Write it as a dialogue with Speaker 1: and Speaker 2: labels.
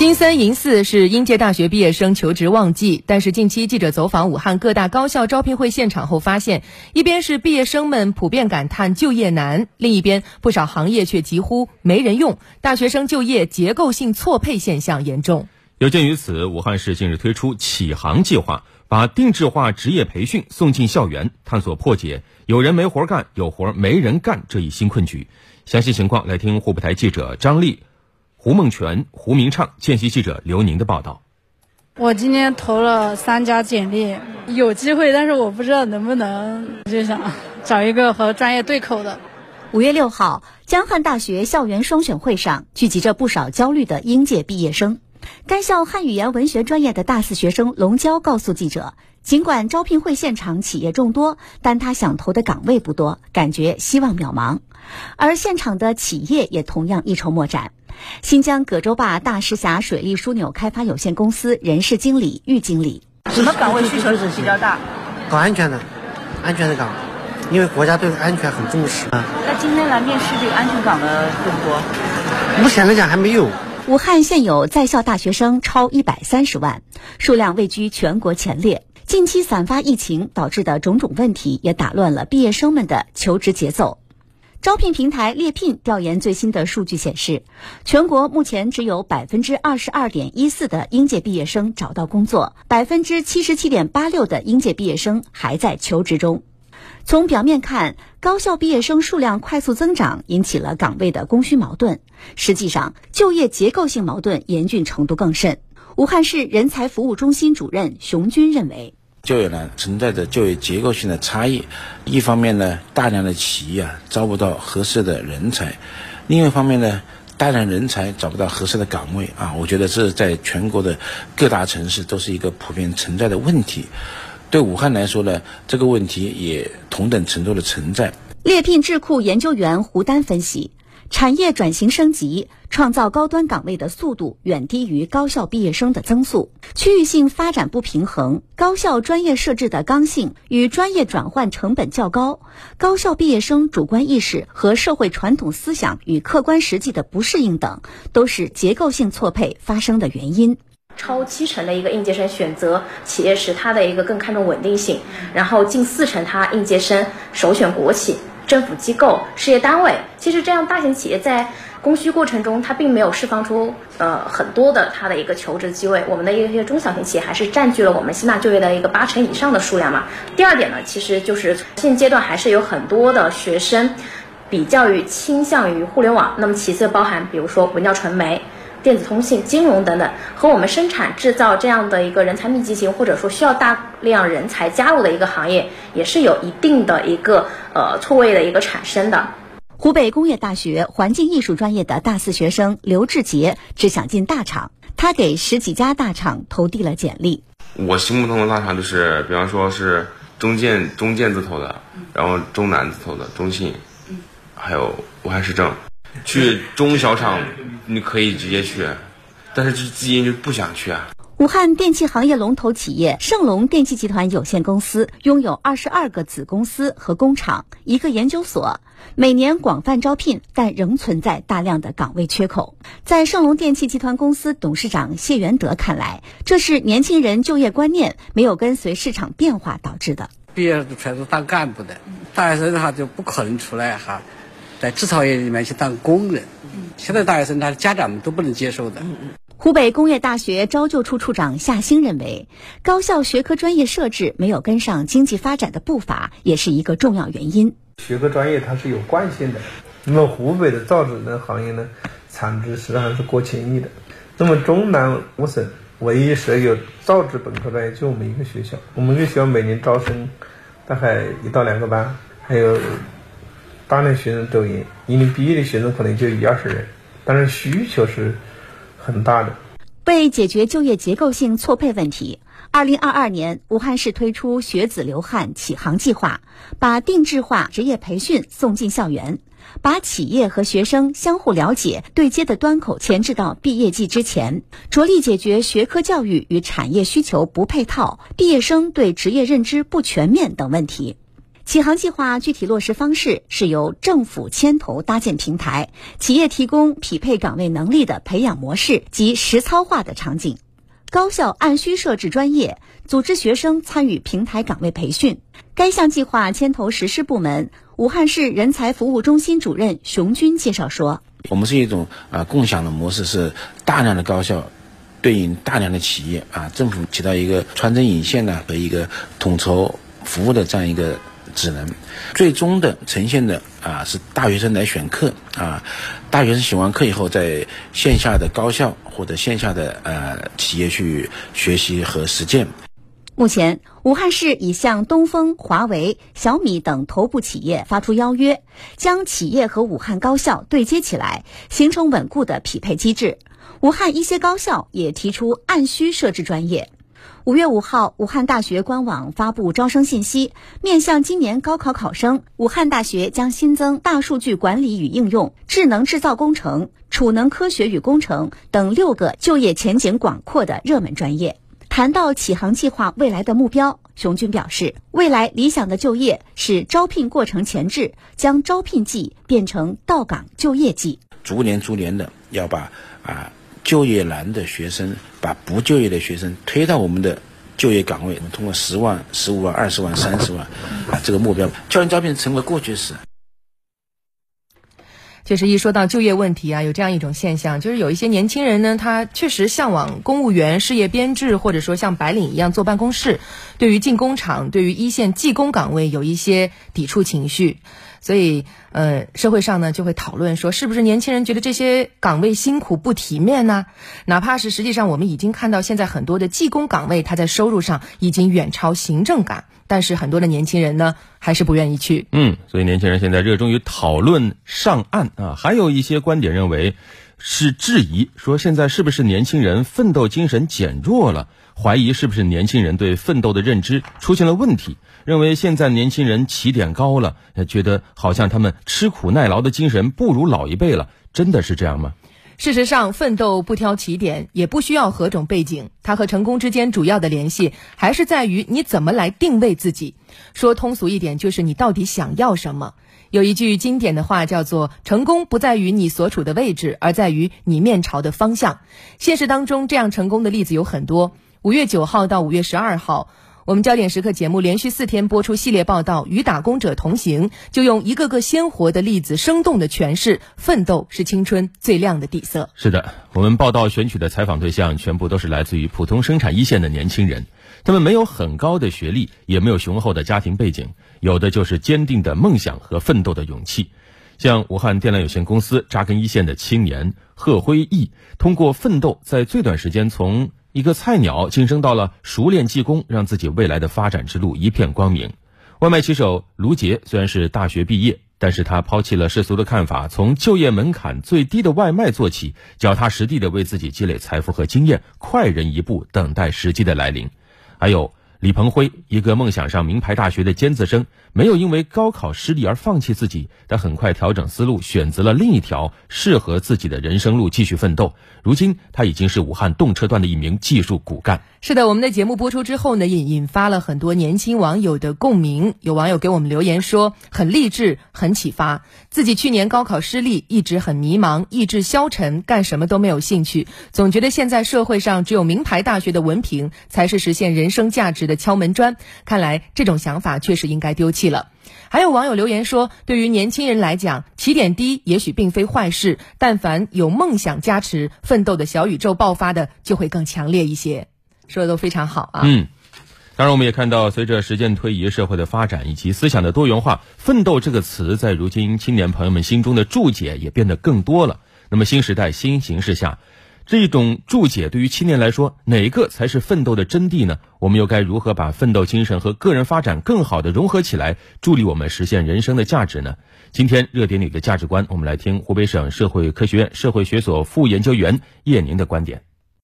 Speaker 1: 金三银四是应届大学毕业生求职旺季，但是近期记者走访武汉各大高校招聘会现场后发现，一边是毕业生们普遍感叹就业难，另一边不少行业却几乎没人用，大学生就业结构性错配现象严重。
Speaker 2: 有鉴于此，武汉市近日推出启航计划，把定制化职业培训送进校园，探索破解有人没活干、有活没人干这一新困局。详细情况来听湖北台记者张丽。胡梦泉、胡明畅，见习记者刘宁的报道。
Speaker 3: 我今天投了三家简历，有机会，但是我不知道能不能，就想找一个和专业对口的。
Speaker 4: 五月六号，江汉大学校园双选会上聚集着不少焦虑的应届毕业生。该校汉语言文学专业的大四学生龙娇告诉记者，尽管招聘会现场企业众多，但他想投的岗位不多，感觉希望渺茫。而现场的企业也同样一筹莫展。新疆葛洲坝大石峡水利枢纽开发有限公司人事经理玉经理，
Speaker 5: 什么岗位需求是比较大？
Speaker 6: 搞安全的，安全的岗，因为国家对安全很重视啊。
Speaker 5: 那今天来面试这个安全岗的多不多？
Speaker 6: 目前来讲还没有。
Speaker 4: 武汉现有在校大学生超一百三十万，数量位居全国前列。近期散发疫情导致的种种问题，也打乱了毕业生们的求职节奏。招聘平台猎聘调研最新的数据显示，全国目前只有百分之二十二点一四的应届毕业生找到工作，百分之七十七点八六的应届毕业生还在求职中。从表面看，高校毕业生数量快速增长引起了岗位的供需矛盾，实际上就业结构性矛盾严峻程度更甚。武汉市人才服务中心主任熊军认为。
Speaker 7: 就业呢存在着就业结构性的差异，一方面呢，大量的企业啊招不到合适的人才，另一方面呢，大量人才找不到合适的岗位啊，我觉得这在全国的各大城市都是一个普遍存在的问题。对武汉来说呢，这个问题也同等程度的存在。
Speaker 4: 猎聘智库研究员胡丹分析。产业转型升级，创造高端岗位的速度远低于高校毕业生的增速，区域性发展不平衡，高校专业设置的刚性与专业转换成本较高，高校毕业生主观意识和社会传统思想与客观实际的不适应等，都是结构性错配发生的原因。
Speaker 8: 超七成的一个应届生选择企业时，他的一个更看重稳定性，然后近四成他应届生首选国企。政府机构、事业单位，其实这样大型企业在供需过程中，它并没有释放出呃很多的它的一个求职机会。我们的一些中小型企业还是占据了我们吸纳就业的一个八成以上的数量嘛。第二点呢，其实就是现阶段还是有很多的学生比较于倾向于互联网。那么其次包含比如说文教传媒。电子通信、金融等等，和我们生产制造这样的一个人才密集型，或者说需要大量人才加入的一个行业，也是有一定的一个呃错位的一个产生的。
Speaker 4: 湖北工业大学环境艺术专业的大四学生刘志杰只想进大厂，他给十几家大厂投递了简历。
Speaker 9: 我心目中的大厂就是，比方说是中建中建字头的，然后中南字头的中信，还有武汉市政。去中小厂，你可以直接去，但是这资金就不想去啊。
Speaker 4: 武汉电器行业龙头企业盛隆电器集团有限公司拥有二十二个子公司和工厂，一个研究所，每年广泛招聘，但仍存在大量的岗位缺口。在盛隆电器集团公司董事长谢元德看来，这是年轻人就业观念没有跟随市场变化导致的。
Speaker 10: 毕业全是当干部的，大学生的话就不可能出来哈。在制造业里面去当工人，现在大学生他的家长们都不能接受的。
Speaker 4: 湖北工业大学招就处处长夏兴认为，高校学科专业设置没有跟上经济发展的步伐，也是一个重要原因。
Speaker 11: 学科专业它是有惯性的，那么湖北的造纸的行业呢，产值实际上是过千亿的。那么中南五省唯一设有造纸本科专业就我们一个学校，我们一个学校每年招生大概一到两个班，还有。大量学生走研，一年毕业的学生可能就一二十人，但是需求是很大的。
Speaker 4: 为解决就业结构性错配问题，二零二二年，武汉市推出“学子流汗启航计划”，把定制化职业培训送进校园，把企业和学生相互了解、对接的端口前置到毕业季之前，着力解决学科教育与产业需求不配套、毕业生对职业认知不全面等问题。启航计划具体落实方式是由政府牵头搭建平台，企业提供匹配岗位能力的培养模式及实操化的场景。高校按需设置专业，组织学生参与平台岗位培训。该项计划牵头实施部门武汉市人才服务中心主任熊军介绍说：“
Speaker 7: 我们是一种啊共享的模式，是大量的高校对应大量的企业啊，政府起到一个穿针引线的和一个统筹服务的这样一个。”只能，最终的呈现的啊是大学生来选课啊，大学生选完课以后，在线下的高校或者线下的呃企业去学习和实践。
Speaker 4: 目前，武汉市已向东风、华为、小米等头部企业发出邀约，将企业和武汉高校对接起来，形成稳固的匹配机制。武汉一些高校也提出按需设置专业。五月五号，武汉大学官网发布招生信息，面向今年高考考生，武汉大学将新增大数据管理与应用、智能制造工程、储能科学与工程等六个就业前景广阔的热门专业。谈到启航计划未来的目标，熊军表示，未来理想的就业是招聘过程前置，将招聘季变成到岗就业季，
Speaker 7: 逐年逐年的要把啊。就业难的学生，把不就业的学生推到我们的就业岗位，我们通过十万、十五万、二十万、三十万啊这个目标，校园招聘成为过去式。
Speaker 1: 就是一说到就业问题啊，有这样一种现象，就是有一些年轻人呢，他确实向往公务员、事业编制，或者说像白领一样坐办公室，对于进工厂、对于一线技工岗位有一些抵触情绪。所以，呃，社会上呢就会讨论说，是不是年轻人觉得这些岗位辛苦不体面呢？哪怕是实际上我们已经看到，现在很多的技工岗位，它在收入上已经远超行政岗，但是很多的年轻人呢还是不愿意去。
Speaker 2: 嗯，所以年轻人现在热衷于讨论上岸啊，还有一些观点认为是质疑，说现在是不是年轻人奋斗精神减弱了？怀疑是不是年轻人对奋斗的认知出现了问题？认为现在年轻人起点高了，觉得好像他们吃苦耐劳的精神不如老一辈了，真的是这样吗？
Speaker 1: 事实上，奋斗不挑起点，也不需要何种背景，它和成功之间主要的联系还是在于你怎么来定位自己。说通俗一点，就是你到底想要什么。有一句经典的话叫做：“成功不在于你所处的位置，而在于你面朝的方向。”现实当中，这样成功的例子有很多。五月九号到五月十二号。我们焦点时刻节目连续四天播出系列报道《与打工者同行》，就用一个个鲜活的例子，生动的诠释奋斗是青春最亮的底色。
Speaker 2: 是的，我们报道选取的采访对象全部都是来自于普通生产一线的年轻人，他们没有很高的学历，也没有雄厚的家庭背景，有的就是坚定的梦想和奋斗的勇气。像武汉电缆有限公司扎根一线的青年贺辉毅，通过奋斗，在最短时间从一个菜鸟晋升到了熟练技工，让自己未来的发展之路一片光明。外卖骑手卢杰虽然是大学毕业，但是他抛弃了世俗的看法，从就业门槛最低的外卖做起，脚踏实地的为自己积累财富和经验，快人一步，等待时机的来临。还有。李鹏辉，一个梦想上名牌大学的尖子生，没有因为高考失利而放弃自己，他很快调整思路，选择了另一条适合自己的人生路，继续奋斗。如今，他已经是武汉动车段的一名技术骨干。
Speaker 1: 是的，我们的节目播出之后呢，引引发了很多年轻网友的共鸣。有网友给我们留言说，很励志，很启发。自己去年高考失利，一直很迷茫，意志消沉，干什么都没有兴趣，总觉得现在社会上只有名牌大学的文凭才是实现人生价值的敲门砖。看来这种想法确实应该丢弃了。还有网友留言说，对于年轻人来讲，起点低也许并非坏事，但凡有梦想加持，奋斗的小宇宙爆发的就会更强烈一些。说的都非常好啊。
Speaker 2: 嗯，当然我们也看到，随着时间推移，社会的发展以及思想的多元化，“奋斗”这个词在如今青年朋友们心中的注解也变得更多了。那么新时代新形势下，这一种注解对于青年来说，哪个才是奋斗的真谛呢？我们又该如何把奋斗精神和个人发展更好的融合起来，助力我们实现人生的价值呢？今天热点里的价值观，我们来听湖北省社会科学院社会学所副研究员叶宁的观点。